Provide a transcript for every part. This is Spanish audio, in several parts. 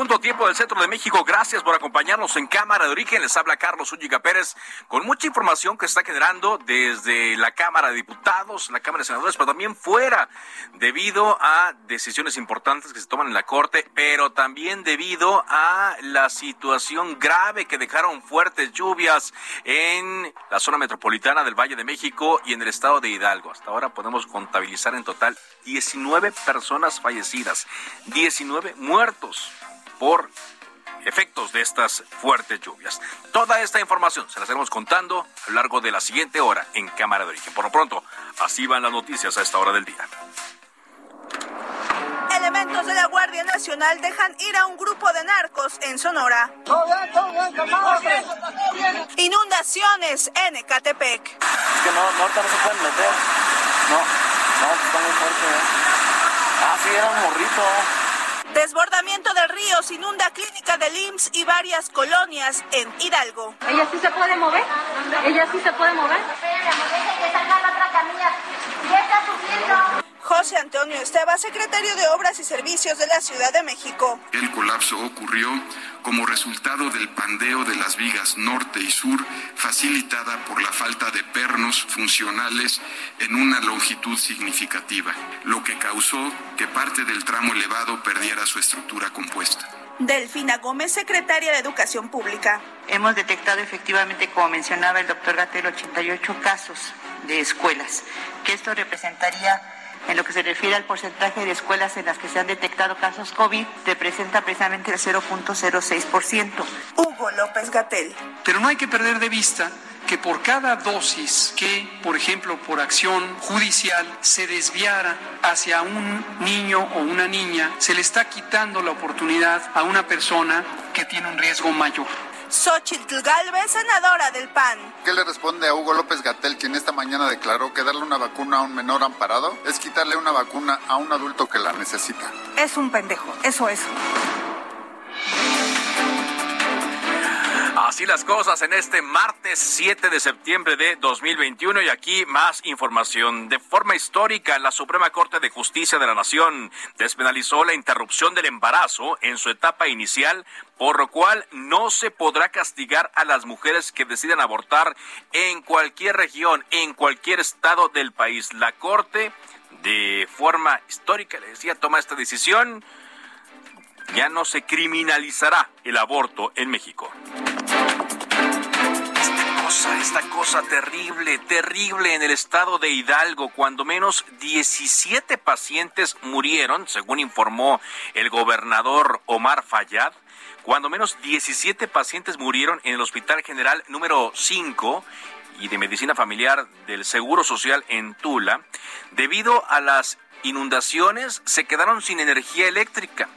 Punto tiempo del centro de México. Gracias por acompañarnos en Cámara de Origen. Les habla Carlos Úñiga Pérez con mucha información que está generando desde la Cámara de Diputados, la Cámara de Senadores, pero también fuera, debido a decisiones importantes que se toman en la Corte, pero también debido a la situación grave que dejaron fuertes lluvias en la zona metropolitana del Valle de México y en el estado de Hidalgo. Hasta ahora podemos contabilizar en total 19 personas fallecidas, 19 muertos por efectos de estas fuertes lluvias. Toda esta información se la estaremos contando a lo largo de la siguiente hora en Cámara de Origen. Por lo pronto, así van las noticias a esta hora del día. Elementos de la Guardia Nacional dejan ir a un grupo de narcos en Sonora. Inundaciones en Ecatepec. Es que no, no, ahorita no se pueden meter. No, no, está muy fuerte. ¿eh? Ah, sí, era un morrito. Desbordamiento de ríos inunda clínica del IMSS y varias colonias en Hidalgo. ¿Ella sí se puede mover? ¿Ella sí se puede mover? José Antonio Esteba, secretario de Obras y Servicios de la Ciudad de México. El colapso ocurrió como resultado del pandeo de las vigas norte y sur, facilitada por la falta de pernos funcionales en una longitud significativa, lo que causó que parte del tramo elevado perdiera su estructura compuesta. Delfina Gómez, secretaria de Educación Pública. Hemos detectado efectivamente, como mencionaba el doctor Gatel, 88 casos de escuelas, que esto representaría en lo que se refiere al porcentaje de escuelas en las que se han detectado casos COVID, representa precisamente el 0.06%. Hugo López Gatel. Pero no hay que perder de vista que por cada dosis que, por ejemplo, por acción judicial se desviara hacia un niño o una niña, se le está quitando la oportunidad a una persona que tiene un riesgo mayor. Xochitl Galvez, senadora del PAN. ¿Qué le responde a Hugo López Gatel, quien esta mañana declaró que darle una vacuna a un menor amparado es quitarle una vacuna a un adulto que la necesita? Es un pendejo, eso es. Así las cosas en este martes 7 de septiembre de 2021 y aquí más información. De forma histórica, la Suprema Corte de Justicia de la Nación despenalizó la interrupción del embarazo en su etapa inicial, por lo cual no se podrá castigar a las mujeres que decidan abortar en cualquier región, en cualquier estado del país. La Corte, de forma histórica, le decía, toma esta decisión. Ya no se criminalizará el aborto en México esta cosa terrible, terrible en el estado de Hidalgo. Cuando menos 17 pacientes murieron, según informó el gobernador Omar Fayad. Cuando menos 17 pacientes murieron en el Hospital General número 5 y de Medicina Familiar del Seguro Social en Tula, debido a las inundaciones, se quedaron sin energía eléctrica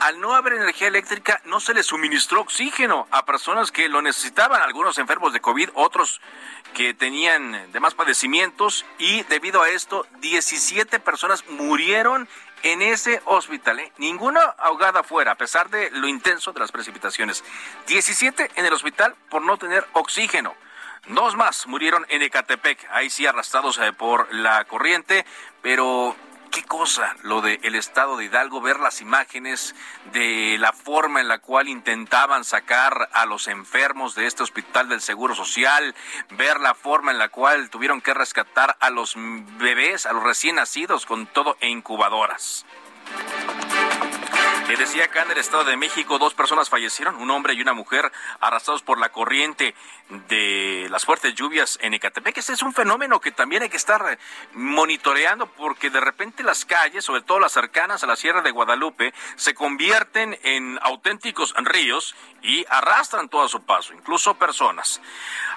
al no haber energía eléctrica, no se les suministró oxígeno a personas que lo necesitaban, algunos enfermos de COVID, otros que tenían demás padecimientos, y debido a esto, 17 personas murieron en ese hospital. ¿eh? Ninguna ahogada fuera, a pesar de lo intenso de las precipitaciones. 17 en el hospital por no tener oxígeno. Dos más murieron en Ecatepec, ahí sí arrastrados eh, por la corriente, pero qué cosa lo del el estado de Hidalgo, ver las imágenes de la forma en la cual intentaban sacar a los enfermos de este hospital del Seguro Social, ver la forma en la cual tuvieron que rescatar a los bebés, a los recién nacidos con todo e incubadoras. Le decía acá en el Estado de México, dos personas fallecieron, un hombre y una mujer arrastrados por la corriente de las fuertes lluvias en Ecatepec. Ese es un fenómeno que también hay que estar monitoreando porque de repente las calles, sobre todo las cercanas a la Sierra de Guadalupe, se convierten en auténticos ríos y arrastran todo a su paso, incluso personas.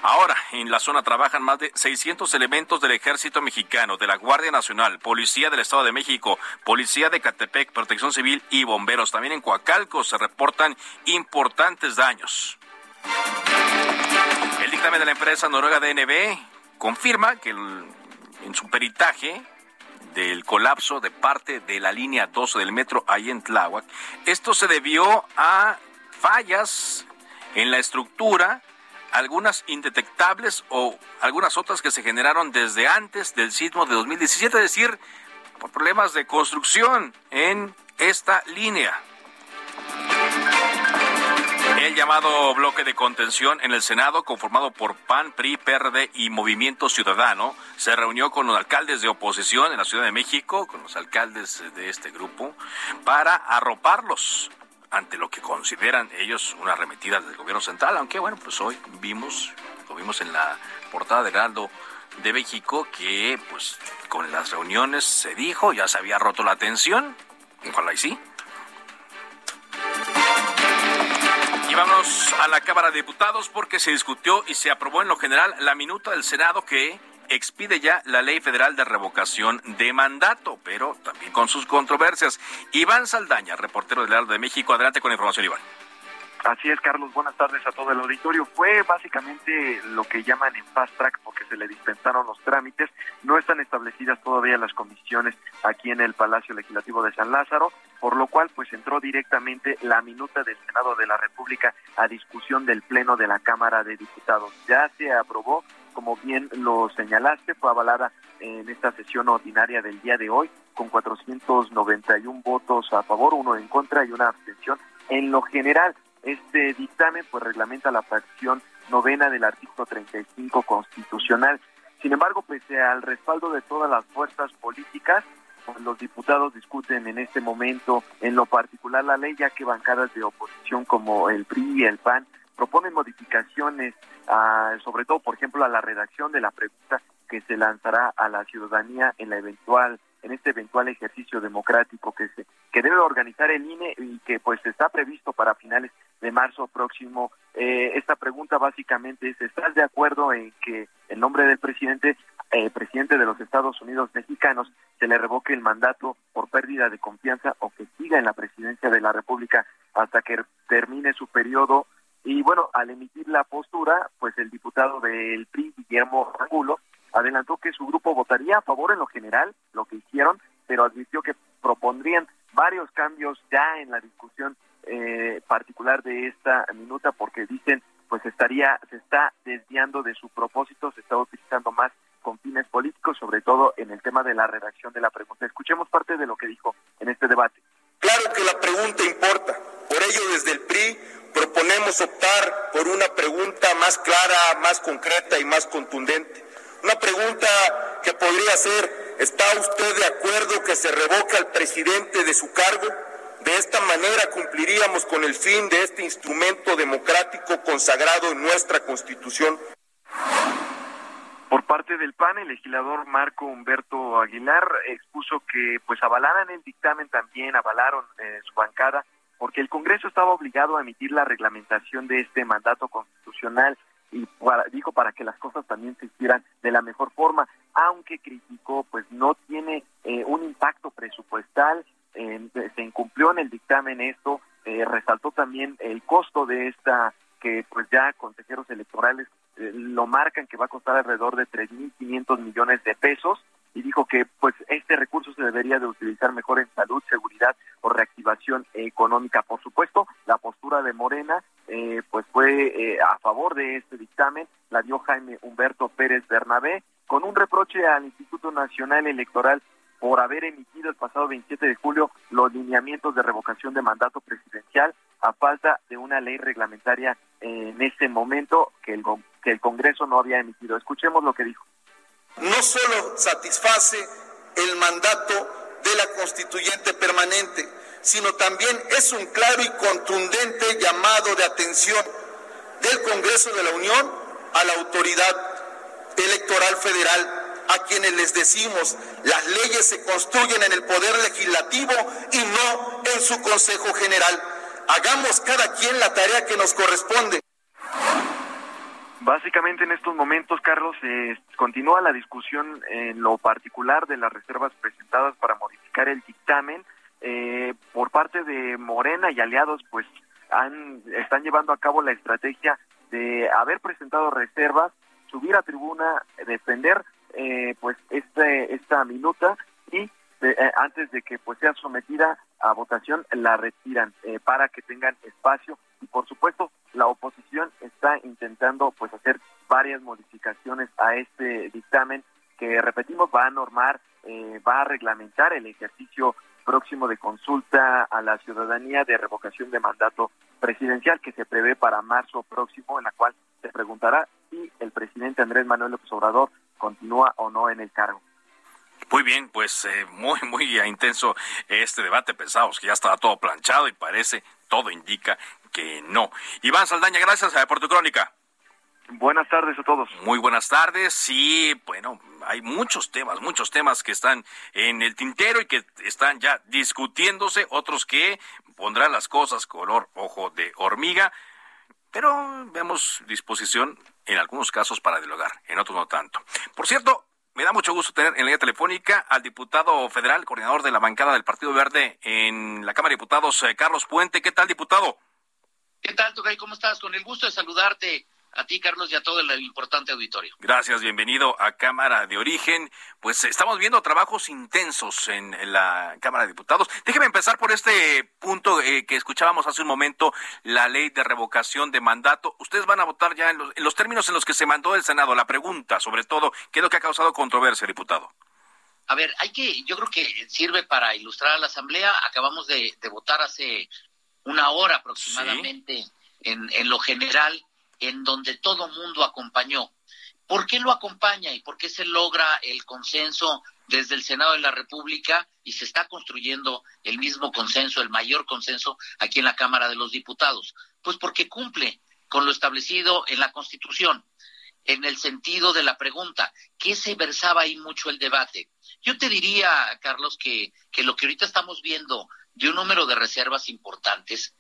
Ahora, en la zona trabajan más de 600 elementos del Ejército Mexicano, de la Guardia Nacional, Policía del Estado de México, Policía de Catepec, Protección Civil y Bomberos. También en Coacalco se reportan importantes daños. El dictamen de la empresa noruega DNB confirma que en su peritaje del colapso de parte de la línea 12 del metro ahí en Tláhuac, esto se debió a fallas en la estructura algunas indetectables o algunas otras que se generaron desde antes del sismo de 2017, es decir, por problemas de construcción en esta línea. El llamado bloque de contención en el Senado, conformado por PAN, PRI, PRD y Movimiento Ciudadano, se reunió con los alcaldes de oposición en la Ciudad de México, con los alcaldes de este grupo, para arroparlos ante lo que consideran ellos una arremetida del gobierno central, aunque bueno, pues hoy vimos, lo vimos en la portada de Heraldo de México, que pues con las reuniones se dijo, ya se había roto la tensión, ojalá y sí. Y vamos a la Cámara de Diputados porque se discutió y se aprobó en lo general la minuta del Senado que expide ya la ley federal de revocación de mandato, pero también con sus controversias. Iván Saldaña, reportero del Heraldo de México, adelante con la información, Iván. Así es, Carlos. Buenas tardes a todo el auditorio. Fue básicamente lo que llaman en fast track porque se le dispensaron los trámites. No están establecidas todavía las comisiones aquí en el Palacio Legislativo de San Lázaro, por lo cual pues entró directamente la minuta del Senado de la República a discusión del Pleno de la Cámara de Diputados. Ya se aprobó como bien lo señalaste, fue avalada en esta sesión ordinaria del día de hoy con 491 votos a favor, uno en contra y una abstención. En lo general, este dictamen pues reglamenta la fracción novena del artículo 35 constitucional. Sin embargo, pese al respaldo de todas las fuerzas políticas, pues, los diputados discuten en este momento en lo particular la ley, ya que bancadas de oposición como el PRI y el PAN proponen modificaciones, sobre todo, por ejemplo, a la redacción de la pregunta que se lanzará a la ciudadanía en la eventual en este eventual ejercicio democrático que se que debe organizar el INE y que pues está previsto para finales de marzo próximo. Eh, esta pregunta básicamente es ¿estás de acuerdo en que el nombre del presidente eh, presidente de los Estados Unidos mexicanos se le revoque el mandato por pérdida de confianza o que siga en la presidencia de la República hasta que termine su periodo y bueno, al emitir la postura, pues el diputado del PRI, Guillermo Angulo, adelantó que su grupo votaría a favor en lo general, lo que hicieron, pero advirtió que propondrían varios cambios ya en la discusión eh, particular de esta minuta, porque dicen, pues estaría, se está desviando de su propósito, se está utilizando más con fines políticos, sobre todo en el tema de la redacción de la pregunta. Escuchemos parte de lo que dijo en este debate. Claro que la pregunta importa. Por ello, desde el PRI proponemos optar por una pregunta más clara, más concreta y más contundente. Una pregunta que podría ser, ¿está usted de acuerdo que se revoque al presidente de su cargo? De esta manera cumpliríamos con el fin de este instrumento democrático consagrado en nuestra Constitución. Por parte del PAN, el legislador Marco Humberto Aguilar expuso que pues avalaran el dictamen también, avalaron eh, su bancada porque el Congreso estaba obligado a emitir la reglamentación de este mandato constitucional y dijo para que las cosas también se hicieran de la mejor forma, aunque criticó, pues no tiene eh, un impacto presupuestal, se incumplió en el dictamen esto, eh, resaltó también el costo de esta, que pues ya consejeros electorales eh, lo marcan que va a costar alrededor de 3.500 millones de pesos, y dijo que pues este recurso se debería de utilizar mejor en salud, seguridad o reactivación económica. Por supuesto, la postura de Morena eh, pues fue eh, a favor de este dictamen, la dio Jaime Humberto Pérez Bernabé, con un reproche al Instituto Nacional Electoral por haber emitido el pasado 27 de julio los lineamientos de revocación de mandato presidencial a falta de una ley reglamentaria en ese momento que el, que el Congreso no había emitido. Escuchemos lo que dijo. No solo satisface el mandato de la constituyente permanente, sino también es un claro y contundente llamado de atención del Congreso de la Unión a la autoridad electoral federal a quienes les decimos, las leyes se construyen en el poder legislativo y no en su Consejo General. Hagamos cada quien la tarea que nos corresponde. Básicamente en estos momentos, Carlos, eh, continúa la discusión en lo particular de las reservas presentadas para modificar el dictamen. Eh, por parte de Morena y aliados, pues han, están llevando a cabo la estrategia de haber presentado reservas, subir a tribuna, defender eh, pues este, esta minuta y eh, antes de que pues sea sometida a votación la retiran eh, para que tengan espacio y por supuesto la oposición está intentando pues hacer varias modificaciones a este dictamen que repetimos va a normar va a reglamentar el ejercicio próximo de consulta a la ciudadanía de revocación de mandato presidencial que se prevé para marzo próximo en la cual se preguntará si el presidente Andrés Manuel López Obrador continúa o no en el cargo. Muy bien, pues eh, muy, muy intenso este debate. Pensábamos que ya estaba todo planchado y parece, todo indica que no. Iván Saldaña, gracias eh, por tu crónica. Buenas tardes a todos. Muy buenas tardes. Sí, bueno, hay muchos temas, muchos temas que están en el tintero y que están ya discutiéndose, otros que pondrán las cosas color ojo de hormiga, pero vemos disposición en algunos casos para dialogar, en otros no tanto. Por cierto, me da mucho gusto tener en la línea telefónica al diputado federal, coordinador de la bancada del Partido Verde en la Cámara de Diputados, eh, Carlos Puente. ¿Qué tal, diputado? ¿Qué tal, Tugay? ¿Cómo estás? Con el gusto de saludarte a ti, Carlos, y a todo el importante auditorio. Gracias, bienvenido a Cámara de Origen. Pues estamos viendo trabajos intensos en, la Cámara de Diputados. Déjeme empezar por este punto eh, que escuchábamos hace un momento, la ley de revocación de mandato. Ustedes van a votar ya en los, en los términos en los que se mandó el Senado. La pregunta, sobre todo, ¿qué es lo que ha causado controversia, diputado? A ver, hay que, yo creo que sirve para ilustrar a la Asamblea. Acabamos de, votar hace una hora aproximadamente en, en lo general en donde todo mundo acompañó. ¿Por qué lo acompaña y por qué se logra el consenso desde el Senado de la República y se está construyendo el mismo consenso, el mayor consenso aquí en la Cámara de los Diputados? Pues porque cumple con lo establecido en la Constitución, en el sentido de la pregunta, ¿qué se versaba ahí mucho el debate? Yo te diría, Carlos, que, que lo que ahorita estamos viendo de un número de reservas importantes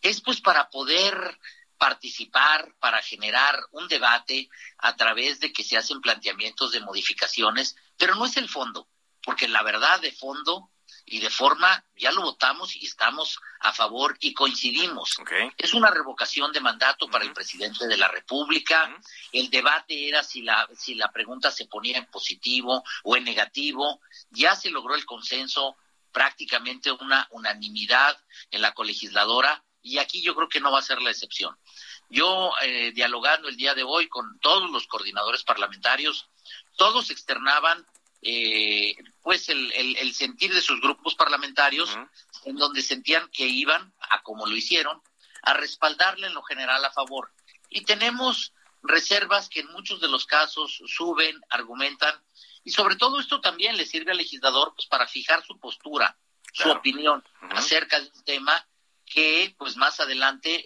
es pues para poder participar, para generar un debate a través de que se hacen planteamientos de modificaciones, pero no es el fondo, porque la verdad de fondo y de forma ya lo votamos y estamos a favor y coincidimos. Es una revocación de mandato para el presidente de la República. El debate era si la si la pregunta se ponía en positivo o en negativo. Ya se logró el consenso, prácticamente una unanimidad en la colegisladora y aquí yo creo que no va a ser la excepción. Yo, eh, dialogando el día de hoy con todos los coordinadores parlamentarios, todos externaban eh, pues el, el, sentir de sus grupos parlamentarios, en donde sentían que iban, a como lo hicieron, a respaldarle en lo general a favor. Y tenemos reservas que en muchos de los casos suben, argumentan, y sobre todo esto también le sirve al legislador pues, para fijar su postura, su opinión acerca de un tema que pues más adelante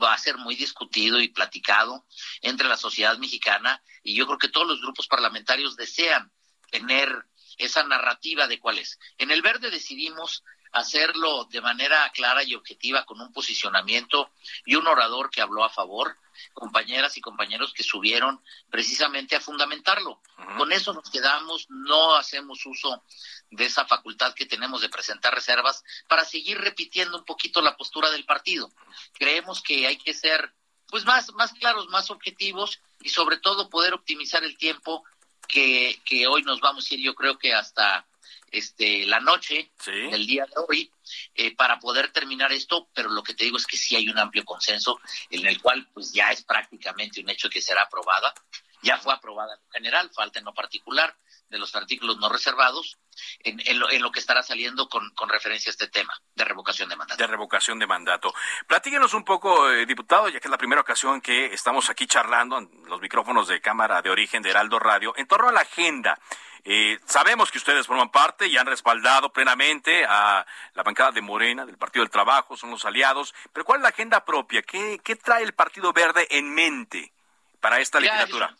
va a ser muy discutido y platicado entre la sociedad mexicana y yo creo que todos los grupos parlamentarios desean tener esa narrativa de cuál es. En el verde decidimos hacerlo de manera clara y objetiva con un posicionamiento y un orador que habló a favor, compañeras y compañeros que subieron precisamente a fundamentarlo. Con eso nos quedamos, no hacemos uso de esa facultad que tenemos de presentar reservas para seguir repitiendo un poquito la postura del partido. Creemos que hay que ser pues más, más claros, más objetivos y sobre todo poder optimizar el tiempo que, que hoy nos vamos a ir yo creo que hasta este la noche del día de hoy eh, para poder terminar esto, pero lo que te digo es que sí hay un amplio consenso en el cual pues ya es prácticamente un hecho que será aprobada Ya fue aprobada en general, falta en lo particular de los artículos no reservados, en, lo, que estará saliendo con, referencia a este tema de revocación de mandato. De revocación de mandato. Platíquenos un poco, eh, diputado, ya que es la primera ocasión que estamos aquí charlando en los micrófonos de Cámara de Origen de Heraldo Radio, en torno a la agenda. Eh, sabemos que ustedes forman parte y han respaldado plenamente a la bancada de Morena, del Partido del Trabajo, son los aliados, pero ¿cuál es la agenda propia? ¿Qué, trae el Partido Verde en mente para esta legislatura?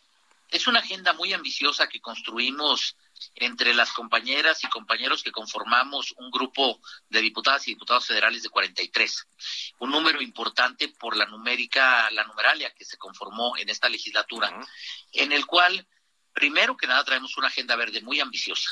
Es una agenda muy ambiciosa que construimos entre las compañeras y compañeros que conformamos un grupo de diputadas y diputados federales de 43. Un número importante por la numérica, la numeralia que se conformó en esta legislatura, en el cual Primero que nada traemos una agenda verde muy ambiciosa,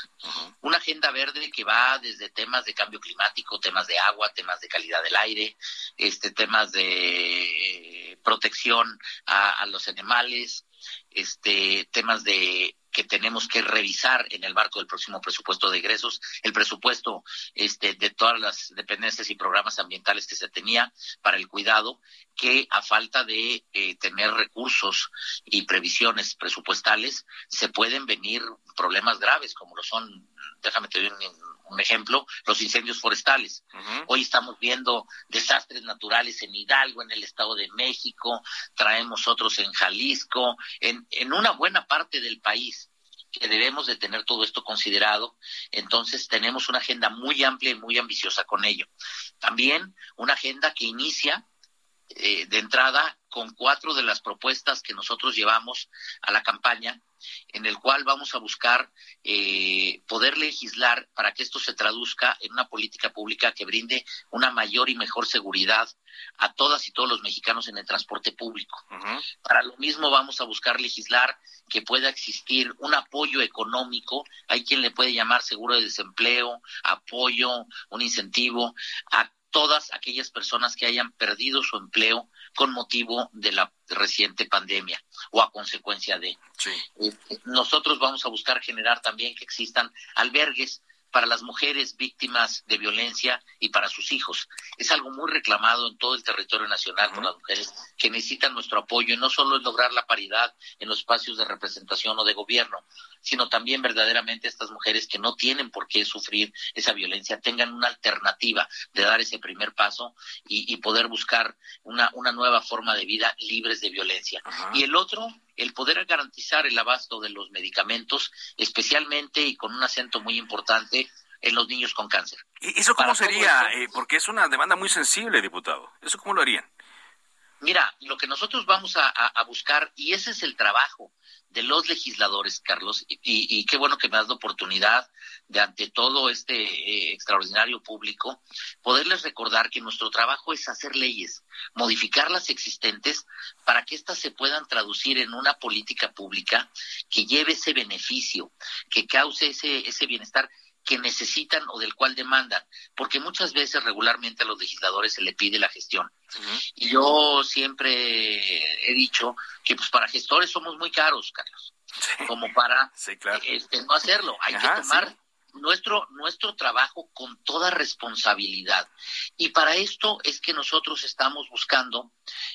una agenda verde que va desde temas de cambio climático, temas de agua, temas de calidad del aire, este temas de protección a los animales, este, temas de que tenemos que revisar en el marco del próximo presupuesto de egresos, el presupuesto este, de todas las dependencias y programas ambientales que se tenía para el cuidado, que a falta de eh, tener recursos y previsiones presupuestales, se pueden venir problemas graves como lo son, déjame te doy un, un ejemplo, los incendios forestales. Hoy estamos viendo desastres naturales en Hidalgo, en el Estado de México, traemos otros en Jalisco, en, en una buena parte del país que debemos de tener todo esto considerado. Entonces tenemos una agenda muy amplia y muy ambiciosa con ello. También una agenda que inicia eh, de entrada con cuatro de las propuestas que nosotros llevamos a la campaña, en el cual vamos a buscar eh, poder legislar para que esto se traduzca en una política pública que brinde una mayor y mejor seguridad a todas y todos los mexicanos en el transporte público. Para lo mismo vamos a buscar legislar que pueda existir un apoyo económico, hay quien le puede llamar seguro de desempleo, apoyo, un incentivo a todas aquellas personas que hayan perdido su empleo con motivo de la reciente pandemia o a consecuencia de. Este, nosotros vamos a buscar generar también que existan albergues para las mujeres víctimas de violencia y para sus hijos. Es algo muy reclamado en todo el territorio nacional por las mujeres que necesitan nuestro apoyo y no solo es lograr la paridad en los espacios de representación o de gobierno, sino también verdaderamente estas mujeres que no tienen por qué sufrir esa violencia tengan una alternativa de dar ese primer paso y, poder buscar una, una nueva forma de vida libres de violencia. Y el otro, el poder garantizar el abasto de los medicamentos, especialmente y con un acento muy importante en los niños con cáncer. ¿Y eso cómo sería? Eh, porque es una demanda muy sensible, diputado. ¿Eso cómo lo harían? Mira, lo que nosotros vamos a, buscar, y ese es el trabajo de los legisladores, Carlos, y, qué bueno que me das la oportunidad de ante todo este eh, extraordinario público, poderles recordar que nuestro trabajo es hacer leyes, modificar las existentes para que éstas se puedan traducir en una política pública que lleve ese beneficio, que cause ese, ese bienestar que necesitan o del cual demandan, porque muchas veces regularmente a los legisladores se le pide la gestión. Y yo siempre he dicho que pues para gestores somos muy caros, Carlos, como para este, no hacerlo. Hay que tomar nuestro, nuestro trabajo con toda responsabilidad. Y para esto es que nosotros estamos buscando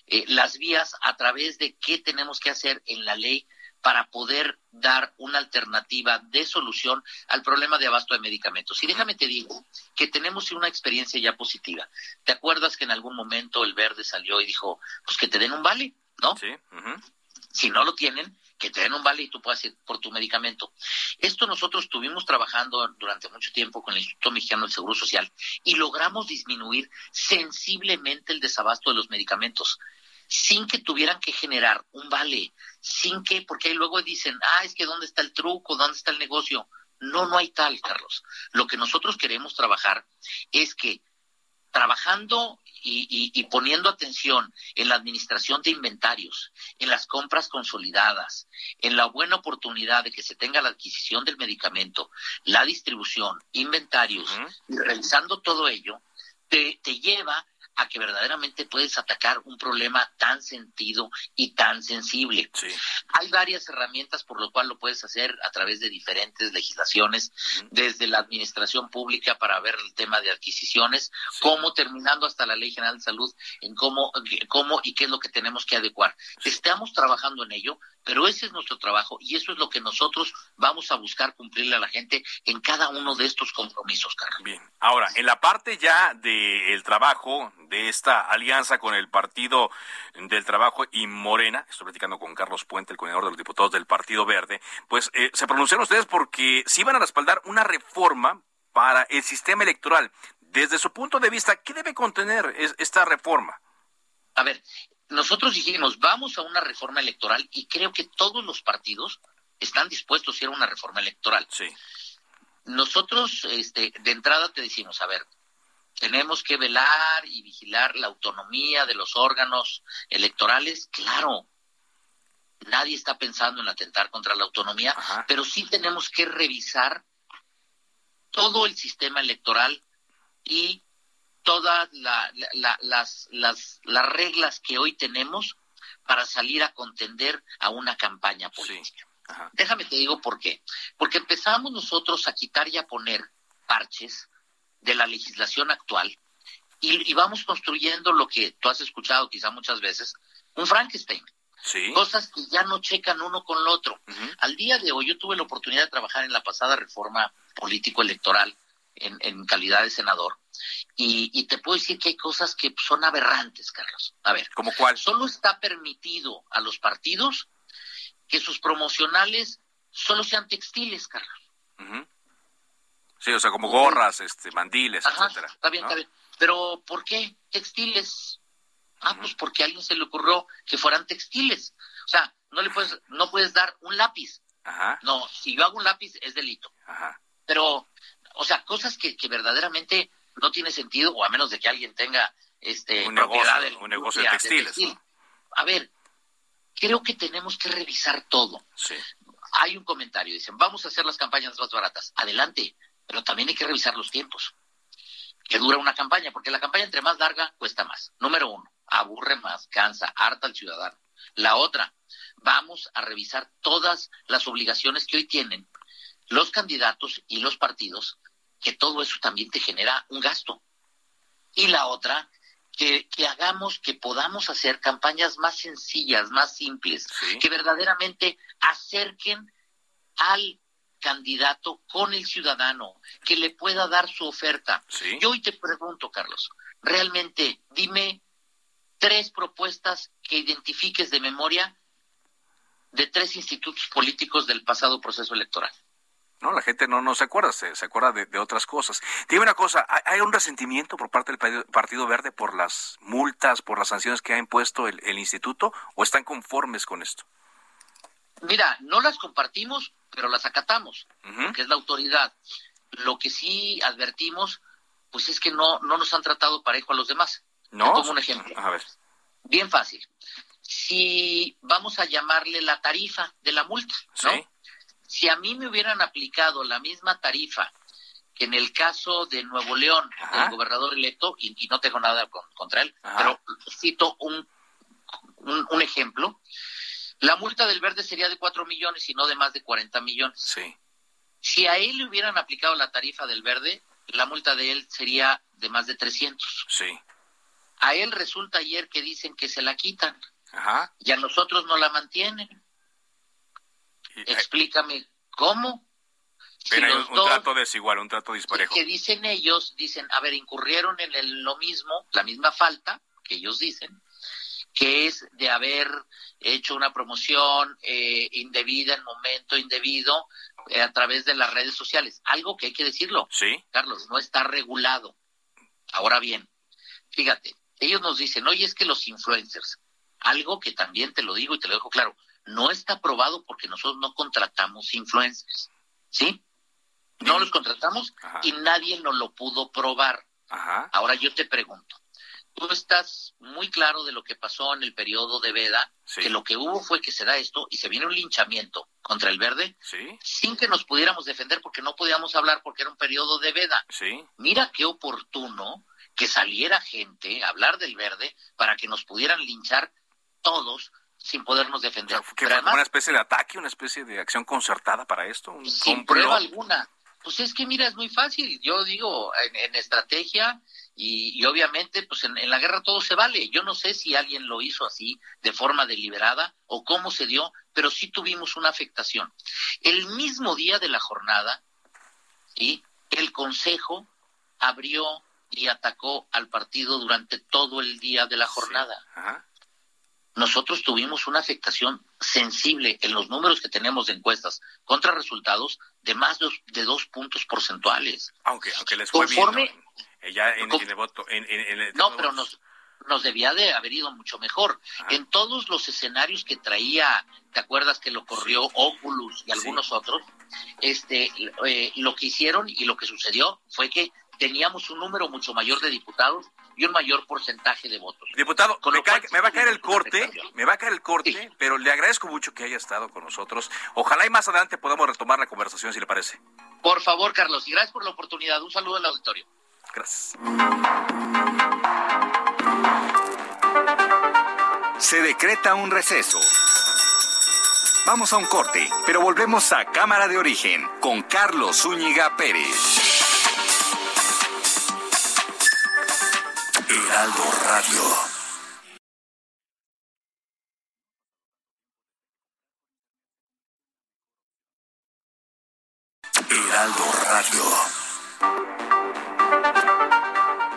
eh, las vías a través de qué tenemos que hacer en la ley para poder dar una alternativa de solución al problema de abasto de medicamentos. Y déjame te digo que tenemos una experiencia ya positiva. ¿Te acuerdas que en algún momento el verde salió y dijo, pues que te den un vale, ¿no? Sí. Si no lo tienen, que te den un vale y tú puedas ir por tu medicamento. Esto nosotros estuvimos trabajando durante mucho tiempo con el Instituto Mexicano del Seguro Social y logramos disminuir sensiblemente el desabasto de los medicamentos sin que tuvieran que generar un vale, sin que, porque ahí luego dicen, ah, es que dónde está el truco, dónde está el negocio. No, no hay tal, Carlos. Lo que nosotros queremos trabajar es que trabajando y, y, poniendo atención en la administración de inventarios, en las compras consolidadas, en la buena oportunidad de que se tenga la adquisición del medicamento, la distribución, inventarios, y realizando todo ello, te, te lleva a que verdaderamente puedes atacar un problema tan sentido y tan sensible. Hay varias herramientas por lo cual lo puedes hacer a través de diferentes legislaciones, desde la administración pública para ver el tema de adquisiciones, como terminando hasta la Ley General de Salud en cómo, cómo y qué es lo que tenemos que adecuar. Estamos trabajando en ello, pero ese es nuestro trabajo y eso es lo que nosotros vamos a buscar cumplirle a la gente en cada uno de estos compromisos, Carlos. Bien, ahora, en la parte ya del trabajo de esta alianza con el Partido del Trabajo y Morena, estoy platicando con Carlos Puente, el coordinador de los diputados del Partido Verde, pues eh, se pronunciaron ustedes porque sí iban a respaldar una reforma para el sistema electoral. Desde su punto de vista, ¿qué debe contener esta reforma? A ver, nosotros dijimos, vamos a una reforma electoral y creo que todos los partidos están dispuestos a ir a una reforma electoral. Sí. Nosotros, este, de entrada te decimos, a ver, tenemos que velar y vigilar la autonomía de los órganos electorales, claro. Nadie está pensando en atentar contra la autonomía, pero sí tenemos que revisar todo el sistema electoral y todas las, las, las reglas que hoy tenemos para salir a contender a una campaña política. Déjame te digo por qué. Porque empezamos nosotros a quitar y a poner parches de la legislación actual y, vamos construyendo lo que tú has escuchado quizá muchas veces, un Frankenstein. Cosas que ya no checan uno con el otro. Al día de hoy yo tuve la oportunidad de trabajar en la pasada reforma político-electoral en, en calidad de senador y, te puedo decir que hay cosas que son aberrantes, Carlos. A ver, ¿como cuál? Solo está permitido a los partidos que sus promocionales solo sean textiles, Carlos. Sí, o sea, como gorras, este, mandiles, etcétera. Está bien, está bien. Pero ¿por qué textiles? Ah, pues porque a alguien se le ocurrió que fueran textiles. O sea, no le puedes, no puedes dar un lápiz. Ajá. No, si yo hago un lápiz es delito. Ajá. Pero, o sea, cosas que, que verdaderamente no tiene sentido, o a menos de que alguien tenga este un negocio, un negocio de textiles. A ver, creo que tenemos que revisar todo. Sí. Hay un comentario, dicen, vamos a hacer las campañas más baratas. Adelante, pero también hay que revisar los tiempos que dura una campaña, porque la campaña entre más larga cuesta más. Número uno, aburre más, cansa, harta al ciudadano. La otra, vamos a revisar todas las obligaciones que hoy tienen los candidatos y los partidos que todo eso también te genera un gasto. Y la otra, que, que hagamos, que podamos hacer campañas más sencillas, más simples, que verdaderamente acerquen al candidato con el ciudadano, que le pueda dar su oferta. Yo hoy te pregunto, Carlos, realmente dime tres propuestas que identifiques de memoria de tres institutos políticos del pasado proceso electoral. No, la gente no, no se acuerda, se, acuerda de, otras cosas. Dime una cosa, ¿hay, un resentimiento por parte del Partido Verde por las multas, por las sanciones que ha impuesto el, instituto o están conformes con esto? Mira, no las compartimos, pero las acatamos, que es la autoridad. Lo que sí advertimos, pues es que no, no nos han tratado parejo a los demás. ¿No? Como un ejemplo. A ver. Bien fácil. Si vamos a llamarle la tarifa de la multa, ¿no? ¿Sí? Si a mí me hubieran aplicado la misma tarifa que en el caso de Nuevo León, el gobernador electo, y, no tengo nada contra él, pero cito un, un, ejemplo, la multa del verde sería de 4 millones y no de más de 40 millones. Sí. Si a él le hubieran aplicado la tarifa del verde, la multa de él sería de más de 300. Sí. A él resulta ayer que dicen que se la quitan. Ajá. Y a nosotros no la mantienen. Explícame cómo. Pero hay un, trato desigual, un trato disparejo. Que dicen ellos, dicen, a ver, incurrieron en el, lo mismo, la misma falta que ellos dicen, que es de haber hecho una promoción eh, indebida en momento indebido eh, a través de las redes sociales. Algo que hay que decirlo. Sí. Carlos, no está regulado. Ahora bien, fíjate, ellos nos dicen, oye, es que los influencers, algo que también te lo digo y te lo dejo claro, no está aprobado porque nosotros no contratamos influencers, ¿sí? No los contratamos y nadie nos lo pudo probar. Ahora yo te pregunto, tú estás muy claro de lo que pasó en el periodo de Veda, que lo que hubo fue que se da esto y se viene un linchamiento contra el verde sin que nos pudiéramos defender porque no podíamos hablar porque era un periodo de Veda. Mira qué oportuno que saliera gente a hablar del verde para que nos pudieran linchar todos sin podernos defender. que una especie de ataque, una especie de acción concertada para esto. Un sin prueba alguna. Pues es que mira, es muy fácil. Yo digo, en, estrategia y, obviamente, pues en, la guerra todo se vale. Yo no sé si alguien lo hizo así, de forma deliberada, o cómo se dio, pero sí tuvimos una afectación. El mismo día de la jornada, ¿sí? el Consejo abrió y atacó al partido durante todo el día de la jornada. Nosotros tuvimos una afectación sensible en los números que tenemos de encuestas contra resultados de más de dos puntos porcentuales. Aunque, aunque les fue bien, ¿no? Pero nos, nos debía de haber ido mucho mejor. En todos los escenarios que traía, ¿te acuerdas que lo corrió Oculus y algunos otros? Este, eh, lo que hicieron y lo que sucedió fue que teníamos un número mucho mayor de diputados y un mayor porcentaje de votos. Diputado, me, va a caer el corte, me va a caer el corte, pero le agradezco mucho que haya estado con nosotros. Ojalá y más adelante podamos retomar la conversación, si le parece. Por favor, Carlos, y gracias por la oportunidad. Un saludo al auditorio. Se decreta un receso. Vamos a un corte, pero volvemos a Cámara de Origen con Carlos Zúñiga Pérez. Heraldo Radio. Heraldo Radio.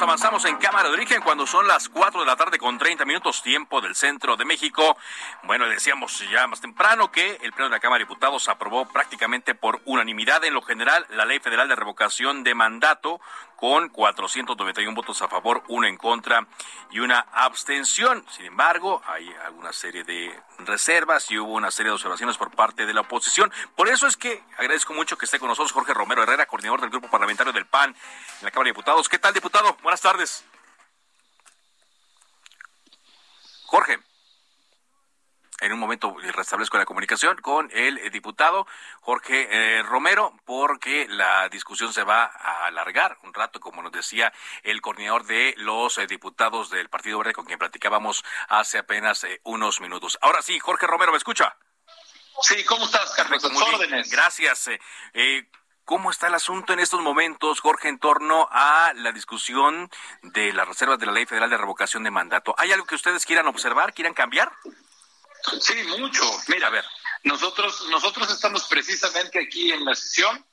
Avanzamos, en Cámara de Origen cuando son las 4 de la tarde con 30 minutos tiempo del centro de México. Bueno, decíamos ya más temprano que el Pleno de la Cámara de Diputados aprobó prácticamente por unanimidad en lo general la Ley Federal de Revocación de Mandato con 491 votos a favor, uno en contra y una abstención. Sin embargo, hay alguna serie de reservas y hubo una serie de observaciones por parte de la oposición. Por eso es que agradezco mucho que esté con nosotros Jorge Romero Herrera, coordinador del Grupo Parlamentario del PAN en la Cámara de Diputados. ¿Qué tal, diputado? Buenas tardes. Jorge en un momento restablezco la comunicación con el eh, diputado Jorge eh, Romero porque la discusión se va a alargar un rato, como nos decía el coordinador de los eh, diputados del Partido Verde con quien platicábamos hace apenas unos minutos. Ahora sí, Jorge Romero, ¿me escucha? Sí, ¿cómo estás, Carlos? órdenes. Gracias. ¿Cómo está el asunto en estos momentos, Jorge, en torno a la discusión de las reservas de la Ley Federal de Revocación de Mandato? ¿Hay algo que ustedes quieran observar, quieran cambiar? Sí, mucho. Mira, a ver, nosotros, nosotros estamos precisamente aquí en la sesión,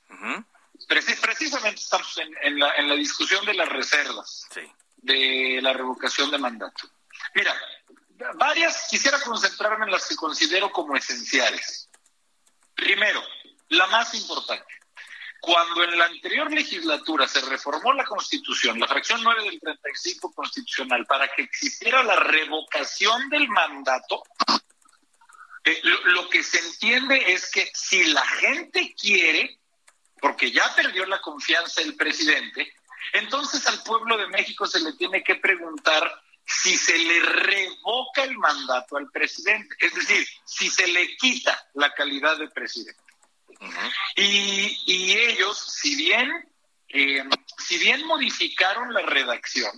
precisamente estamos en, la, en la discusión de las reservas de la revocación de mandato. Mira, varias, quisiera concentrarme en las que considero como esenciales. Primero, la más importante. Cuando en la anterior legislatura se reformó la Constitución, la fracción 9 del 35 constitucional, para que existiera la revocación del mandato, eh, lo, que se entiende es que si la gente quiere, porque ya perdió la confianza el presidente, entonces al pueblo de México se le tiene que preguntar si se le revoca el mandato al presidente, es decir, si se le quita la calidad de presidente. Y, ellos, si bien, eh, si bien modificaron la redacción,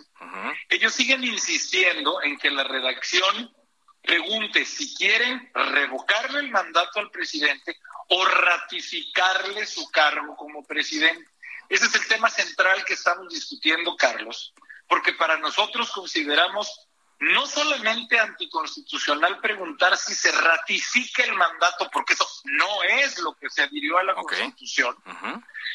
ellos siguen insistiendo en que la redacción pregunte si quieren revocarle el mandato al presidente o ratificarle su cargo como presidente. Ese es el tema central que estamos discutiendo, Carlos, porque para nosotros consideramos no solamente anticonstitucional preguntar si se ratifica el mandato, porque eso no es lo que se adhirió a la Constitución,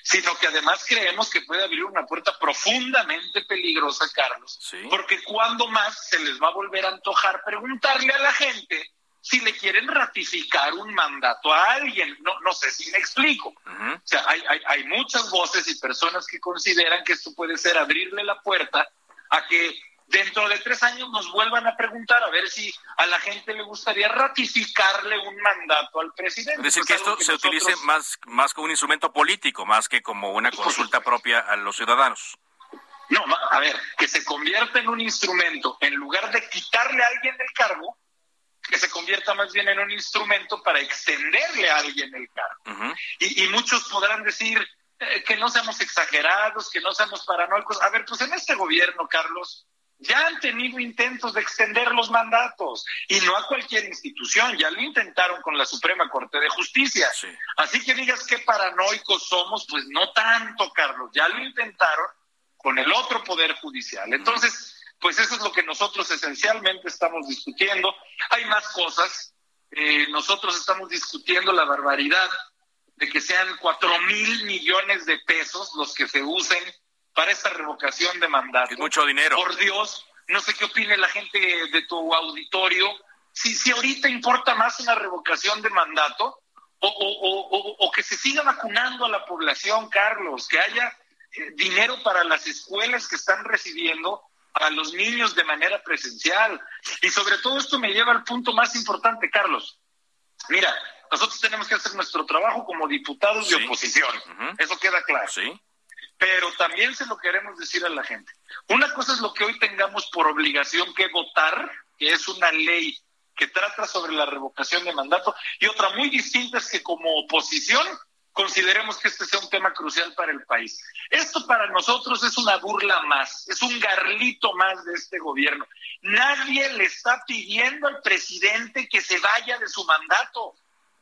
sino que además creemos que puede abrir una puerta profundamente peligrosa, Carlos, porque cuando más se les va a volver a antojar preguntarle a la gente si le quieren ratificar un mandato a alguien. No, no sé si me explico. O sea, hay, hay, hay muchas voces y personas que consideran que esto puede ser abrirle la puerta a que dentro de tres años nos vuelvan a preguntar a ver si a la gente le gustaría ratificarle un mandato al presidente. Es decir, que esto se utilice más, más como un instrumento político, más que como una consulta propia a los ciudadanos. No, a ver, que se convierta en un instrumento, en lugar de quitarle a alguien el cargo, que se convierta más bien en un instrumento para extenderle a alguien el cargo. y, muchos podrán decir eh, que no seamos exagerados, que no seamos paranoicos. A ver, pues en este gobierno, Carlos, ya han tenido intentos de extender los mandatos y no a cualquier institución, ya lo intentaron con la Suprema Corte de Justicia. Así que digas qué paranoicos somos, pues no tanto, Carlos, ya lo intentaron con el otro poder judicial. Entonces, pues eso es lo que nosotros esencialmente estamos discutiendo. Hay más cosas. Eh, nosotros estamos discutiendo la barbaridad de que sean cuatro mil millones de pesos los que se usen para esta revocación de mandato. Es mucho dinero. Por Dios, no sé qué opine la gente de tu auditorio. Si, si ahorita importa más una revocación de mandato o, o, o, que se siga vacunando a la población, Carlos, que haya eh, dinero para las escuelas que están recibiendo a los niños de manera presencial. Y sobre todo esto me lleva al punto más importante, Carlos. Mira, nosotros tenemos que hacer nuestro trabajo como diputados de oposición. Eso queda claro. Sí. Pero también se lo queremos decir a la gente. Una cosa es lo que hoy tengamos por obligación que votar, que es una ley que trata sobre la revocación de mandato, y otra muy distinta es que como oposición consideremos que este sea un tema crucial para el país. Esto para nosotros es una burla más, es un garlito más de este gobierno. Nadie le está pidiendo al presidente que se vaya de su mandato.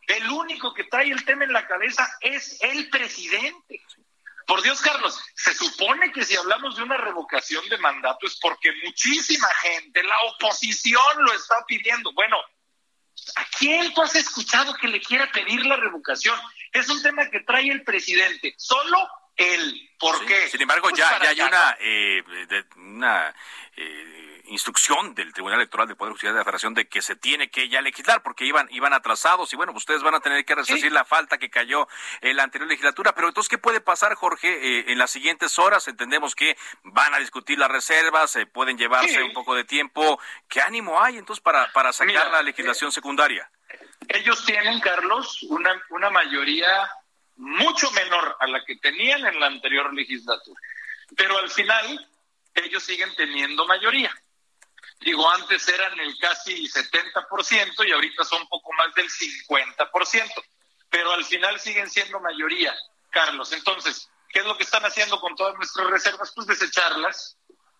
El único que trae el tema en la cabeza es el presidente. Por Dios, Carlos, se supone que si hablamos de una revocación de mandato es porque muchísima gente, la oposición lo está pidiendo. Bueno, ¿a quién tú has escuchado que le quiera pedir la revocación? Es un tema que trae el presidente, solo él. ¿Por qué? Sin embargo, Pues ya, ya hay una, eh, de- una eh, instrucción del Tribunal Electoral del Poder Judicial de la Federación de que se tiene que ya legislar porque iban, iban atrasados y bueno, ustedes van a tener que resarcir la falta que cayó en la anterior legislatura. Pero entonces, ¿qué puede pasar, Jorge, eh, en las siguientes horas? Entendemos que van a discutir las reservas, eh, pueden llevarse Sí. un poco de tiempo. ¿Qué ánimo hay entonces para, para sacar Mira, la legislación secundaria? Ellos tienen, Carlos, una, una mayoría mucho menor a la que tenían en la anterior legislatura. Pero al final, ellos siguen teniendo mayoría. Digo, antes eran el casi 70% y ahorita son poco más del 50%. Pero al final siguen siendo mayoría, Carlos. Entonces, ¿qué es lo que están haciendo con todas nuestras reservas? Pues desecharlas,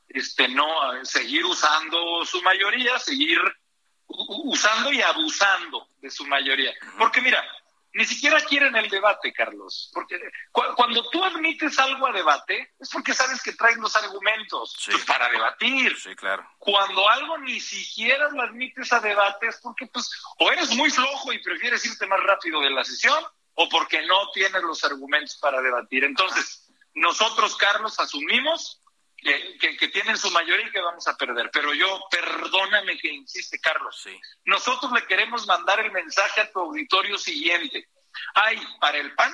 este, no seguir usando su mayoría, seguir usando y abusando de su mayoría. Porque mira, ni siquiera quieren el debate, Carlos. Porque cu- cuando tú admites algo a debate, es porque sabes que traen los argumentos pues, para debatir. Sí, claro. Cuando algo ni siquiera lo admites a debate, es porque pues o eres muy flojo y prefieres irte más rápido de la sesión, o porque no tienes los argumentos para debatir. Entonces, nosotros, Carlos, asumimos que, que- que tienen su mayoría y que vamos a perder. Pero yo, perdóname que insiste, Carlos. Nosotros le queremos mandar el mensaje a tu auditorio siguiente. Hay para el PAN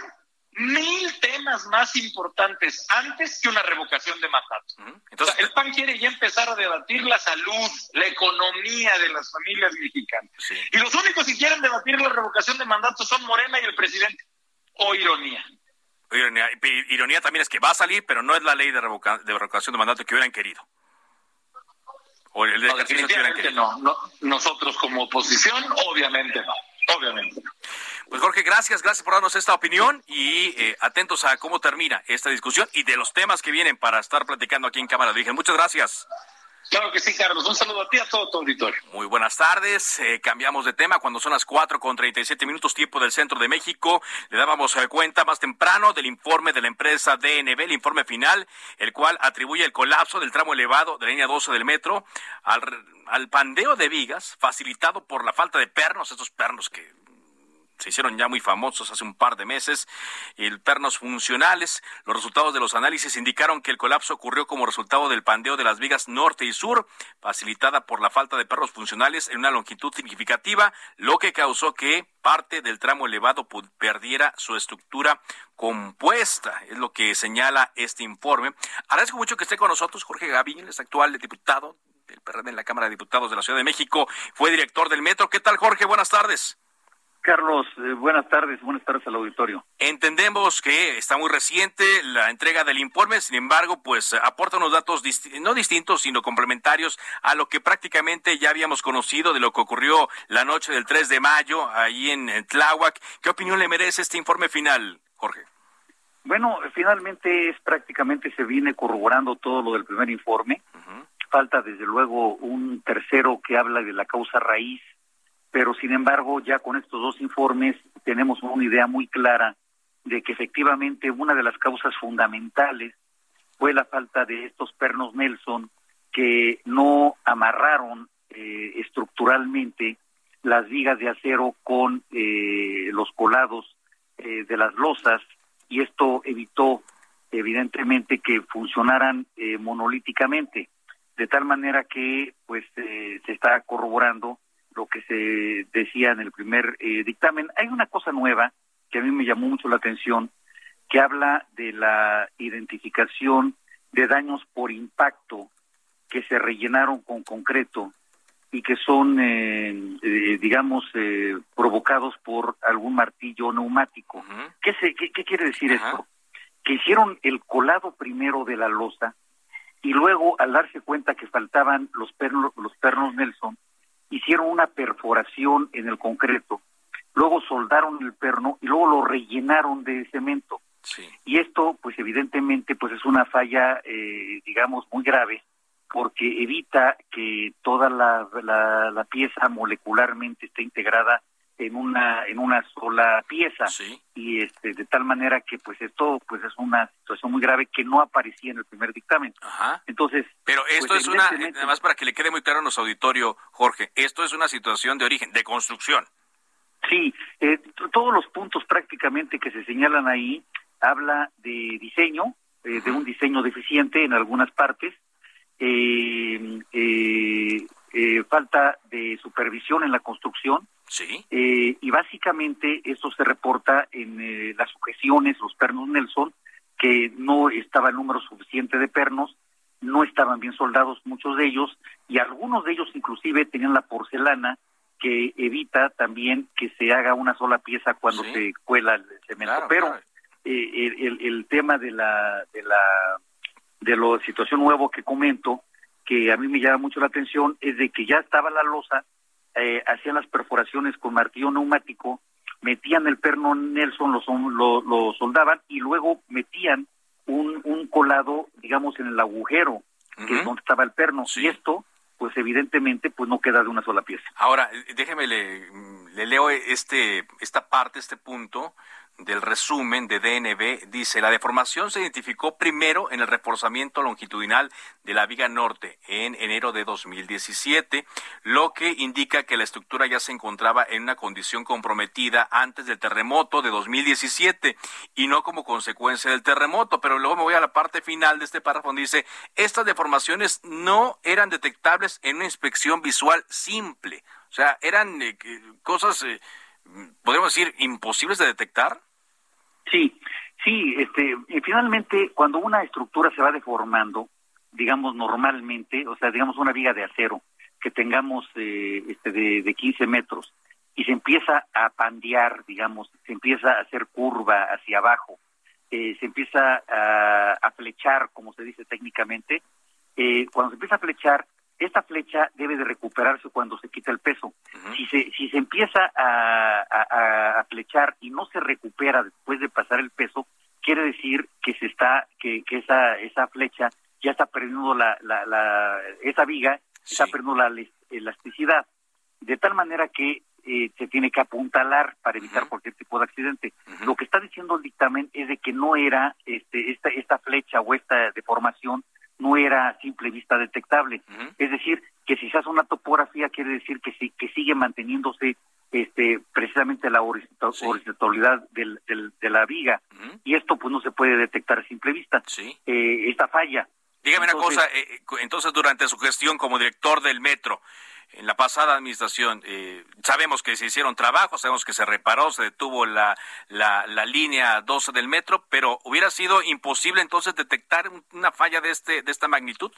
mil temas más importantes antes que una revocación de mandato. Entonces, O sea, el PAN quiere ya empezar a debatir la salud, la economía de las familias mexicanas. Y los únicos que quieren debatir la revocación de mandato son Morena y el presidente. O ironía. Ironía, ironía también es que va a salir, pero no es la ley de, revoca- de revocación de mandato que hubieran querido. O el de No, ejercicio que hubieran definitivamente querido. no, no. Nosotros como oposición, obviamente no. Obviamente. Pues Jorge, gracias, gracias por darnos esta opinión y eh, atentos a cómo termina esta discusión y de los temas que vienen para estar platicando aquí en Cámara Origen. Muchas gracias. Claro que sí, Carlos. Un saludo a ti a todo tu auditorio. Muy buenas tardes. Eh, cambiamos de tema cuando son las 4 con 37 minutos tiempo del centro de México. Le dábamos eh, cuenta más temprano del informe de la empresa DNB, el informe final, el cual atribuye el colapso del tramo elevado de la línea 12 del metro al, al pandeo de vigas facilitado por la falta de pernos, estos pernos que se hicieron ya muy famosos hace un par de meses, el pernos funcionales. Los resultados de los análisis indicaron que el colapso ocurrió como resultado del pandeo de las vigas norte y sur, facilitada por la falta de pernos funcionales en una longitud significativa, lo que causó que parte del tramo elevado perdiera su estructura compuesta, es lo que señala este informe. Agradezco mucho que esté con nosotros Jorge Gavín, es actual diputado del PRD en la Cámara de Diputados de la Ciudad de México, fue director del Metro. ¿Qué tal, Jorge? Buenas tardes. Carlos, eh, buenas tardes, buenas tardes al auditorio. Entendemos que está muy reciente la entrega del informe, sin embargo, pues aporta unos datos no distintos, sino complementarios a lo que prácticamente ya habíamos conocido de lo que ocurrió la noche del 3 de mayo ahí en Tláhuac. ¿Qué opinión le merece este informe final, Jorge? Bueno, finalmente es prácticamente se viene corroborando todo lo del primer informe. Falta desde luego un tercero que habla de la causa raíz pero sin embargo ya con estos dos informes tenemos una idea muy clara de que efectivamente una de las causas fundamentales fue la falta de estos pernos Nelson que no amarraron eh, estructuralmente las vigas de acero con eh, los colados eh, de las losas y esto evitó evidentemente que funcionaran monolíticamente. De tal manera que pues se está corroborando lo que se decía en el primer eh, dictamen. Hay una cosa nueva que a mí me llamó mucho la atención, que habla de la identificación de daños por impacto que se rellenaron con concreto y que son, eh, eh, digamos, provocados por algún martillo neumático. ¿Qué, se, qué, quiere decir esto? Que hicieron el colado primero de la losa y luego, al darse cuenta que faltaban los pernos, los pernos Nelson, hicieron una perforación en el concreto, luego soldaron el perno y luego lo rellenaron de cemento. Y esto, pues evidentemente, pues es una falla, eh, digamos, muy grave, porque evita que toda la, la pieza molecularmente esté integrada en una en una sola pieza. Y este de tal manera que pues esto pues es una situación muy grave que no aparecía en el primer dictamen. Entonces pero esto pues, es una además para que le quede muy claro a nuestro auditorio Jorge esto es una situación de origen de construcción. Sí eh, todos los puntos prácticamente que se señalan ahí habla de diseño eh, de un diseño deficiente en algunas partes. Eh, falta de supervisión en la construcción Sí. Eh, y básicamente esto se reporta en eh, las sujeciones, los pernos Nelson, que no estaba el número suficiente de pernos, no estaban bien soldados muchos de ellos, y algunos de ellos inclusive tenían la porcelana que evita también que se haga una sola pieza cuando se cuela el cemento. Pero eh, el, el, tema de la de la de la situación nuevo que comento, que a mí me llama mucho la atención, es de que ya estaba la losa, eh, hacían las perforaciones con martillo neumático, metían el perno Nelson, lo, lo, soldaban y luego metían un, un, colado, digamos, en el agujero, que es donde estaba el perno. Y esto, pues evidentemente, pues no queda de una sola pieza. Ahora, déjeme, le, le leo este, esta parte, este punto del resumen de DNB dice, la deformación se identificó primero en el reforzamiento longitudinal de la viga norte en enero de 2017, lo que indica que la estructura ya se encontraba en una condición comprometida antes del terremoto de 2017 y no como consecuencia del terremoto. Pero luego me voy a la parte final de este párrafo donde dice, estas deformaciones no eran detectables en una inspección visual simple. O sea, eran eh, cosas... Eh, podemos decir, imposibles de detectar? Sí, sí, este, finalmente cuando una estructura se va deformando, digamos normalmente, o sea, digamos una viga de acero que tengamos eh, este de, de 15 metros y se empieza a pandear, digamos, se empieza a hacer curva hacia abajo, eh, se empieza a, flechar, como se dice técnicamente, eh, cuando se empieza a flechar, esta flecha debe de recuperarse cuando se quita el peso. Si se si se empieza a, a, flechar y no se recupera después de pasar el peso, quiere decir que se está que, que esa esa flecha ya está perdiendo la, la, la esa viga está perdiendo la elasticidad. De tal manera que eh, se tiene que apuntalar para evitar cualquier tipo de accidente. Lo que está diciendo el dictamen es de que no era este, esta, esta flecha o esta deformación no era a simple vista detectable. Es decir, que si se hace una topografía quiere decir que sí, que sigue manteniéndose este, precisamente la horizontalidad del, de la viga. Y esto pues no se puede detectar a simple vista. Eh, esta falla. Dígame una cosa, eh, entonces durante su gestión como director del metro, en la pasada administración, eh, sabemos que se hicieron trabajos, sabemos que se reparó, se detuvo la, la, la, línea 12 del metro, pero ¿hubiera sido imposible entonces detectar una falla de, este, de esta magnitud?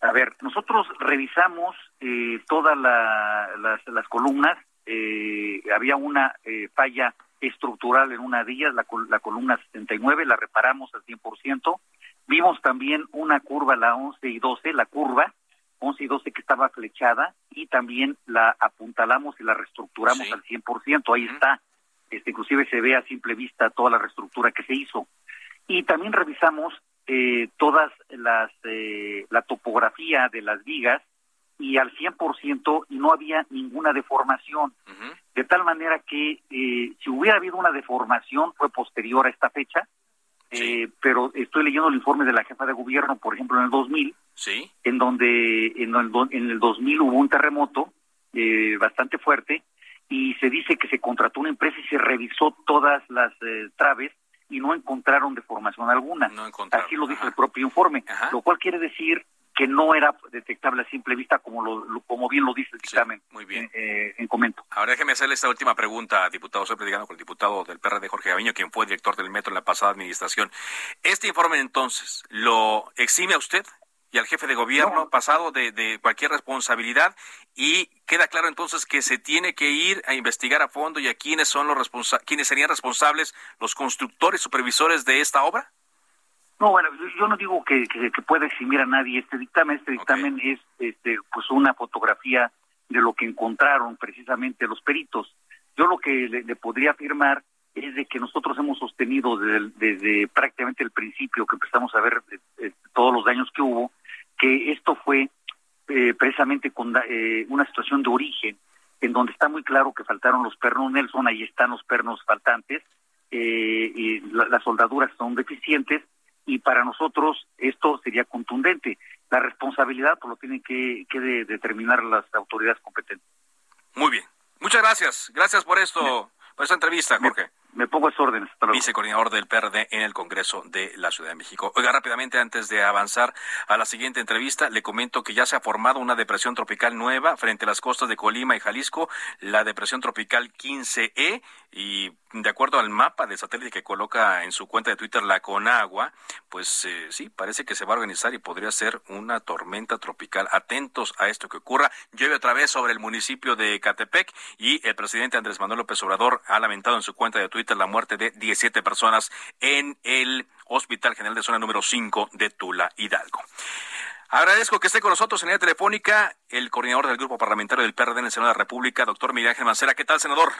A ver, nosotros revisamos eh, todas las, las, columnas, eh, había una eh, falla estructural en una de ellas, la, la columna 79, la reparamos al 100%, vimos también una curva, la 11 y 12, la curva, 11 y 12 que estaba flechada y también la apuntalamos y la reestructuramos al 100%, ahí está, este, inclusive se ve a simple vista toda la reestructura que se hizo. Y también revisamos eh, todas las, eh, la topografía de las vigas y al 100% y no había ninguna deformación. De tal manera que eh, si hubiera habido una deformación fue posterior a esta fecha, eh, pero estoy leyendo el informe de la jefa de gobierno, por ejemplo, en el 2000, ¿Sí? en donde en el, en el 2000 hubo un terremoto eh, bastante fuerte y se dice que se contrató una empresa y se revisó todas las eh, traves y no encontraron deformación alguna. Así lo dice el propio informe, lo cual quiere decir que no era detectable a simple vista como lo, como bien lo dice el dictamen. muy bien. Eh, en comento. Ahora déjeme hacerle esta última pregunta, diputado. Estoy platicando con el diputado del PRD, Jorge Gaviño, quien fue director del metro en la pasada administración. Este informe entonces, ¿lo exime a usted y al jefe de gobierno pasado de, cualquier responsabilidad y queda claro entonces que se tiene que ir a investigar a fondo y a quiénes son los responsa quiénes serían responsables los constructores supervisores de esta obra. No bueno yo no digo que, que, pueda eximir a nadie este dictamen. Este dictamen es este pues una fotografía de lo que encontraron precisamente los peritos. Yo lo que le, podría afirmar es de que nosotros hemos sostenido desde, desde prácticamente el principio que empezamos a ver eh, todos los daños que hubo que esto fue eh, precisamente con eh, una situación de origen, en donde está muy claro que faltaron los pernos Nelson, ahí están los pernos faltantes, eh, y las soldaduras son deficientes, y para nosotros esto sería contundente. La responsabilidad pues, lo tienen que, determinar las autoridades competentes. Muy bien. Muchas gracias. Gracias por esto, por esta entrevista, Jorge. Me pongo a órdenes. Vicecoordinador del PRD en el Congreso de la Ciudad de México. Oiga, rápidamente, antes de avanzar a la siguiente entrevista, le comento que ya se ha formado una depresión tropical nueva frente a las costas de Colima y Jalisco, la depresión tropical 15E, y de acuerdo al mapa de satélite que coloca en su cuenta de Twitter la Conagua, pues eh, sí, parece que se va a organizar y podría ser una tormenta tropical. Atentos a esto que ocurra. Llueve otra vez sobre el municipio de Catepec y el presidente Andrés Manuel López Obrador ha lamentado en su cuenta de Twitter la muerte de 17 personas en el Hospital General de Zona número 5 de Tula, Hidalgo. Agradezco que esté con nosotros en la telefónica el coordinador del Grupo Parlamentario del PRD en el Senado de la República, doctor Miguel Ángel. ¿Qué tal, senador?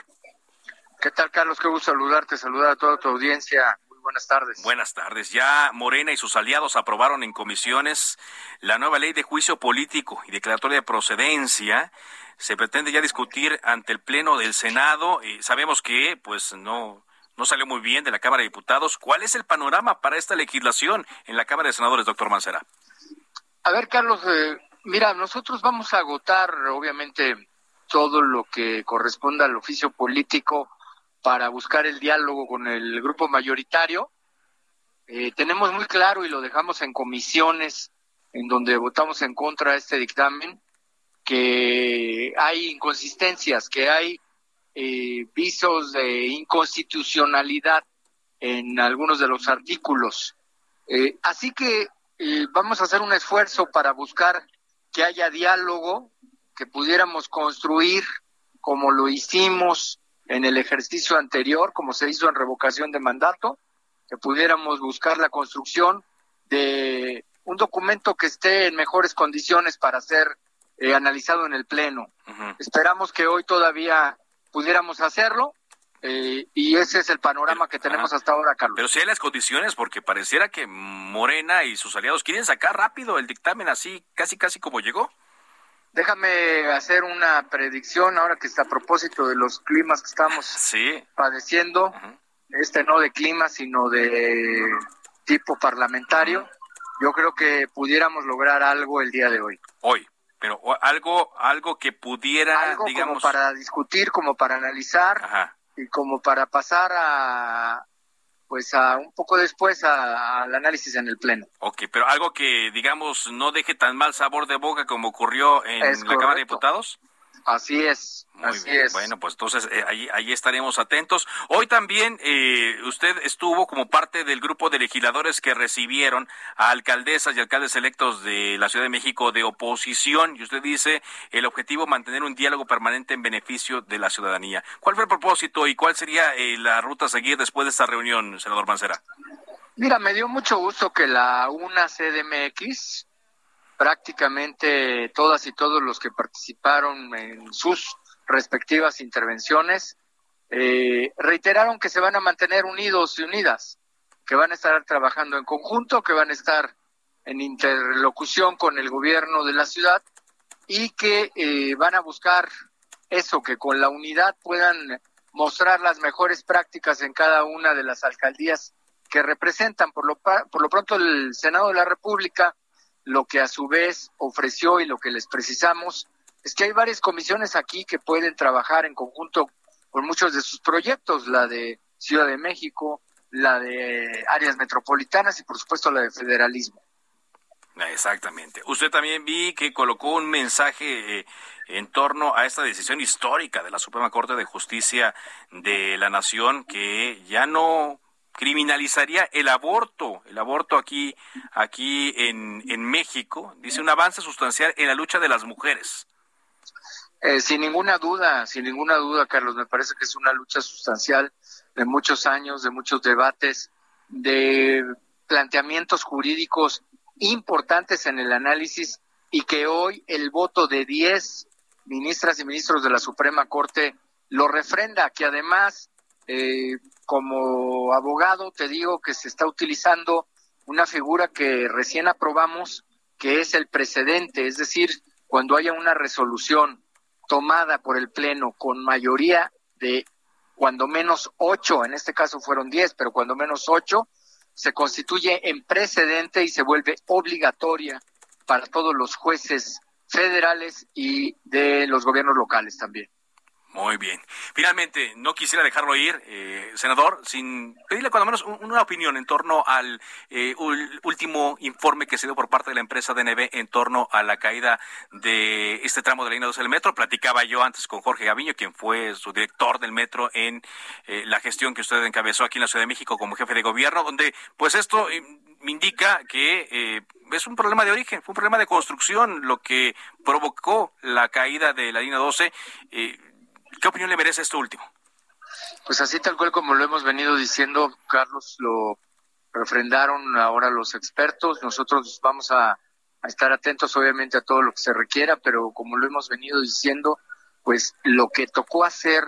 ¿Qué tal, Carlos? Qué gusto saludarte, saludar a toda tu audiencia. Buenas tardes. Buenas tardes. Ya Morena y sus aliados aprobaron en comisiones la nueva ley de juicio político y declaratoria de procedencia. Se pretende ya discutir ante el Pleno del Senado. Y sabemos que, pues, no, no salió muy bien de la Cámara de Diputados. ¿Cuál es el panorama para esta legislación en la Cámara de Senadores, doctor Mancera? A ver, Carlos, eh, mira, nosotros vamos a agotar, obviamente, todo lo que corresponda al oficio político para buscar el diálogo con el grupo mayoritario. Eh, tenemos muy claro y lo dejamos en comisiones en donde votamos en contra de este dictamen, que hay inconsistencias, que hay eh, visos de inconstitucionalidad en algunos de los artículos. Eh, así que vamos a hacer un esfuerzo para buscar que haya diálogo, que pudiéramos construir como lo hicimos en el ejercicio anterior, como se hizo en revocación de mandato, que pudiéramos buscar la construcción de un documento que esté en mejores condiciones para ser eh, analizado en el Pleno. Esperamos que hoy todavía pudiéramos hacerlo. Eh, y ese es el panorama que tenemos hasta ahora, Carlos. Pero si hay las condiciones, porque pareciera que Morena y sus aliados quieren sacar rápido el dictamen así, casi casi como llegó. Déjame hacer una predicción ahora que está a propósito de los climas que estamos padeciendo, este no de clima, sino de tipo parlamentario. Yo creo que pudiéramos lograr algo el día de hoy. Hoy. Pero algo, algo que pudiera, digamos... Como para discutir, como para analizar y como para pasar a, pues a un poco después al análisis en el pleno. Ok, pero algo que digamos no deje tan mal sabor de boca como ocurrió en la Cámara de Diputados. Así es. Muy bien. Bueno, pues entonces eh, ahí, estaremos atentos. Hoy también eh, usted estuvo como parte del grupo de legisladores que recibieron a alcaldesas y alcaldes electos de la Ciudad de México de oposición y usted dice el objetivo mantener un diálogo permanente en beneficio de la ciudadanía. ¿Cuál fue el propósito y cuál sería eh, la ruta a seguir después de esta reunión, senador Mancera? Mira, me dio mucho gusto que la UNA CDMX prácticamente todas y todos los que participaron en sus respectivas intervenciones eh, reiteraron que se van a mantener unidos y unidas, que van a estar trabajando en conjunto, que van a estar en interlocución con el gobierno de la ciudad y que eh, van a buscar eso, que con la unidad puedan mostrar las mejores prácticas en cada una de las alcaldías que representan. Por lo, por lo pronto, el Senado de la República lo que a su vez ofreció y lo que les precisamos es que hay varias comisiones aquí que pueden trabajar en conjunto con muchos de sus proyectos, la de Ciudad de México, la de áreas metropolitanas y por supuesto la de federalismo. Exactamente. Usted también vi que colocó un mensaje eh, en torno a esta decisión histórica de la Suprema Corte de Justicia de la Nación que ya no criminalizaría el aborto, el aborto aquí, aquí en, en México, dice un avance sustancial en la lucha de las mujeres. Eh, sin ninguna duda, sin ninguna duda, Carlos, me parece que es una lucha sustancial de muchos años, de muchos debates, de planteamientos jurídicos importantes en el análisis y que hoy el voto de 10 ministras y ministros de la Suprema Corte lo refrenda, que además eh, como abogado te digo que se está utilizando una figura que recién aprobamos, que es el precedente, es decir, cuando haya una resolución tomada por el Pleno con mayoría de cuando menos ocho, en este caso fueron diez, pero cuando menos ocho, se constituye en precedente y se vuelve obligatoria para todos los jueces federales y de los gobiernos locales también. Muy bien. Finalmente, no quisiera dejarlo ir, eh, senador, sin pedirle cuando menos una opinión en torno al eh, último informe que se dio por parte de la empresa DNB en torno a la caída de este tramo de la línea 12 del metro. Platicaba yo antes con Jorge Gaviño, quien fue su director del metro en eh, la gestión que usted encabezó aquí en la Ciudad de México como jefe de gobierno, donde pues esto me indica que es un problema de origen, fue un problema de construcción lo que provocó la caída de la línea 12. ¿Qué opinión le merece esto último? Pues así tal cual como lo hemos venido diciendo, Carlos, lo refrendaron ahora los expertos. Nosotros vamos a, estar atentos obviamente a todo lo que se requiera, pero como lo hemos venido diciendo, pues lo que tocó hacer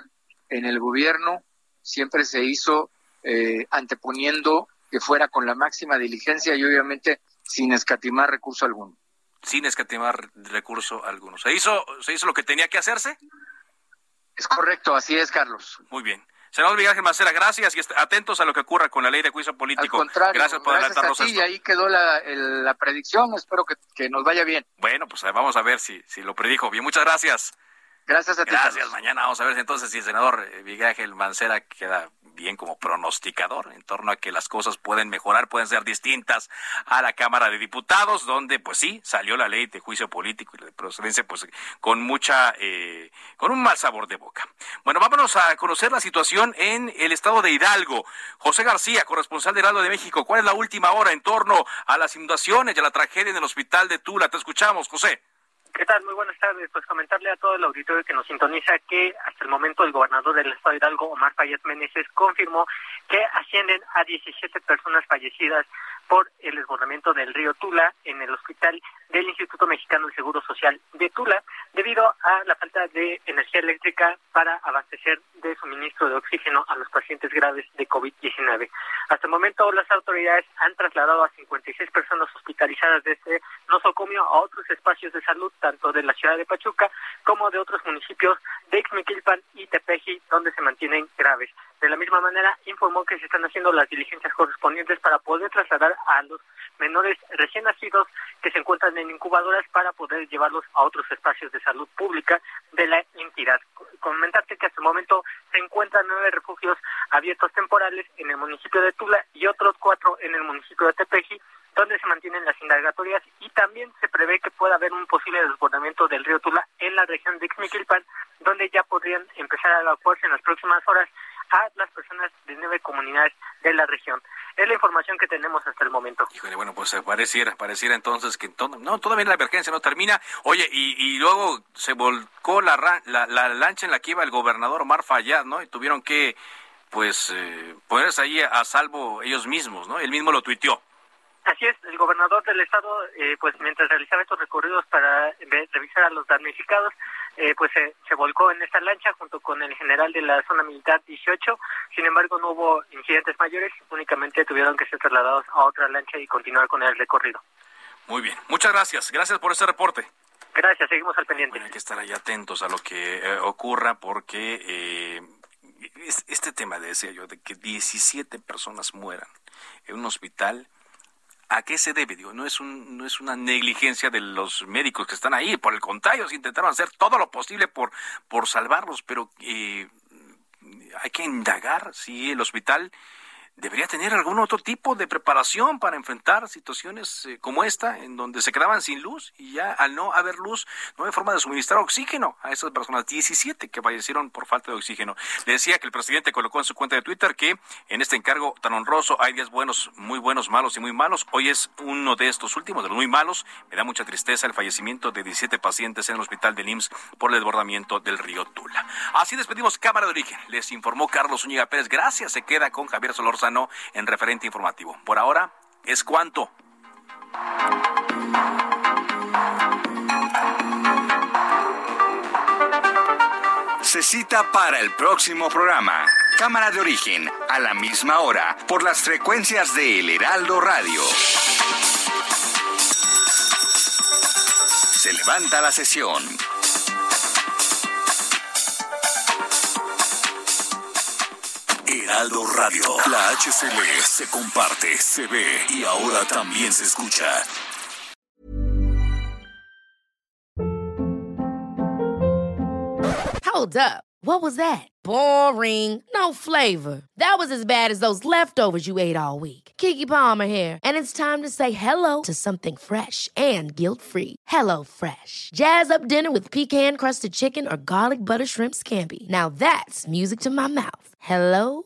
en el gobierno siempre se hizo eh, anteponiendo que fuera con la máxima diligencia y obviamente sin escatimar recurso alguno. Sin escatimar recurso alguno. ¿Se hizo, se hizo lo que tenía que hacerse? Es correcto, así es, Carlos. Muy bien. Senador Miguel Macera, gracias y atentos a lo que ocurra con la ley de juicio político. Al contrario, gracias por adelantarnos a ti, Y ahí quedó la, predicción, espero que, nos vaya bien. Bueno, pues vamos a ver si, si lo predijo bien. Muchas gracias. Gracias a ti. Gracias. Mañana vamos a ver entonces si el senador eh, Miguel Ángel Mancera queda bien como pronosticador en torno a que las cosas pueden mejorar, pueden ser distintas a la Cámara de Diputados, donde pues sí salió la ley de juicio político y de procedencia pues con mucha, eh, con un mal sabor de boca. Bueno, vámonos a conocer la situación en el estado de Hidalgo. José García, corresponsal de Heraldo de México, ¿cuál es la última hora en torno a las inundaciones y a la tragedia en el hospital de Tula? Te escuchamos, José. ¿Qué tal? Muy buenas tardes. Pues comentarle a todo el auditorio que nos sintoniza que hasta el momento el gobernador del estado de Hidalgo, Omar Fayez Meneses, confirmó que ascienden a 17 personas fallecidas por el desbordamiento del río Tula en el hospital del Instituto Mexicano del Seguro Social de Tula, debido a la falta de energía eléctrica para abastecer de suministro de oxígeno a los pacientes graves de COVID-19. Hasta el momento, las autoridades han trasladado a 56 personas hospitalizadas desde nosocomio a otros espacios de salud, tanto de la ciudad de Pachuca como de otros municipios de Ixmiquilpan y Tepeji, donde se mantienen graves. De la misma manera, informó que se están haciendo las diligencias correspondientes para poder trasladar a los menores recién nacidos que se encuentran en incubadoras para poder llevarlos a otros espacios de salud pública de la entidad. Comentarte que hasta el momento se encuentran nueve refugios abiertos temporales en el municipio de Tula y otros cuatro en el municipio de Tepeji, donde se mantienen las indagatorias y también se prevé que pueda haber un posible desbordamiento del río Tula en la región de Ixmiquilpan, donde ya podrían empezar a evacuarse en las próximas horas a las personas de nueve comunidades de la región. Es la información que tenemos hasta el momento. Híjole, bueno, pues eh, pareciera, pareciera entonces que no, todavía la emergencia no termina. Oye, y, luego se volcó la, la, lancha en la que iba el gobernador Omar Fayad, ¿no? Y tuvieron que, pues, eh, ponerse ahí a salvo ellos mismos, ¿no? Él mismo lo tuiteó. Así es, el gobernador del estado, eh, pues mientras realizaba estos recorridos para revisar a los damnificados, eh, pues se, volcó en esta lancha junto con el general de la zona militar 18. Sin embargo, no hubo incidentes mayores, únicamente tuvieron que ser trasladados a otra lancha y continuar con el recorrido. Muy bien, muchas gracias. Gracias por ese reporte. Gracias, seguimos al pendiente. hay que estar ahí atentos a lo que eh, ocurra porque este tema, decía yo, de que 17 personas mueran en un hospital ¿A qué se debe? Digo, no es, un, no es una negligencia de los médicos que están ahí, por el contrario, se intentaron hacer todo lo posible por, por salvarlos, pero eh, hay que indagar si el hospital debería tener algún otro tipo de preparación para enfrentar situaciones eh, como esta, en donde se quedaban sin luz y ya al no haber luz no hay forma de suministrar oxígeno a esas personas, 17 que fallecieron por falta de oxígeno. Le decía que el presidente colocó en su cuenta de Twitter que en este encargo tan honroso hay días buenos, muy buenos, malos y muy malos. Hoy es uno de estos últimos, de los muy malos. Me da mucha tristeza el fallecimiento de 17 pacientes en el hospital de IMSS por el desbordamiento del río Tula. Así despedimos Cámara de Origen. Les informó Carlos Uñiga Pérez. Gracias. Se queda con Javier Solorza en referente informativo. Por ahora es cuanto. Se cita para el próximo programa. Cámara de origen, a la misma hora, por las frecuencias de El Heraldo Radio. Se levanta la sesión. Heraldo Radio. La HCL se comparte, se ve y ahora también se escucha. Hold up. What was that? Boring. No flavor. That was as bad as those leftovers you ate all week. Kiki Palmer here, and it's time to say hello to something fresh and guilt-free. Hello Fresh. Jazz up dinner with pecan-crusted chicken or garlic butter shrimp scampi. Now that's music to my mouth. Hello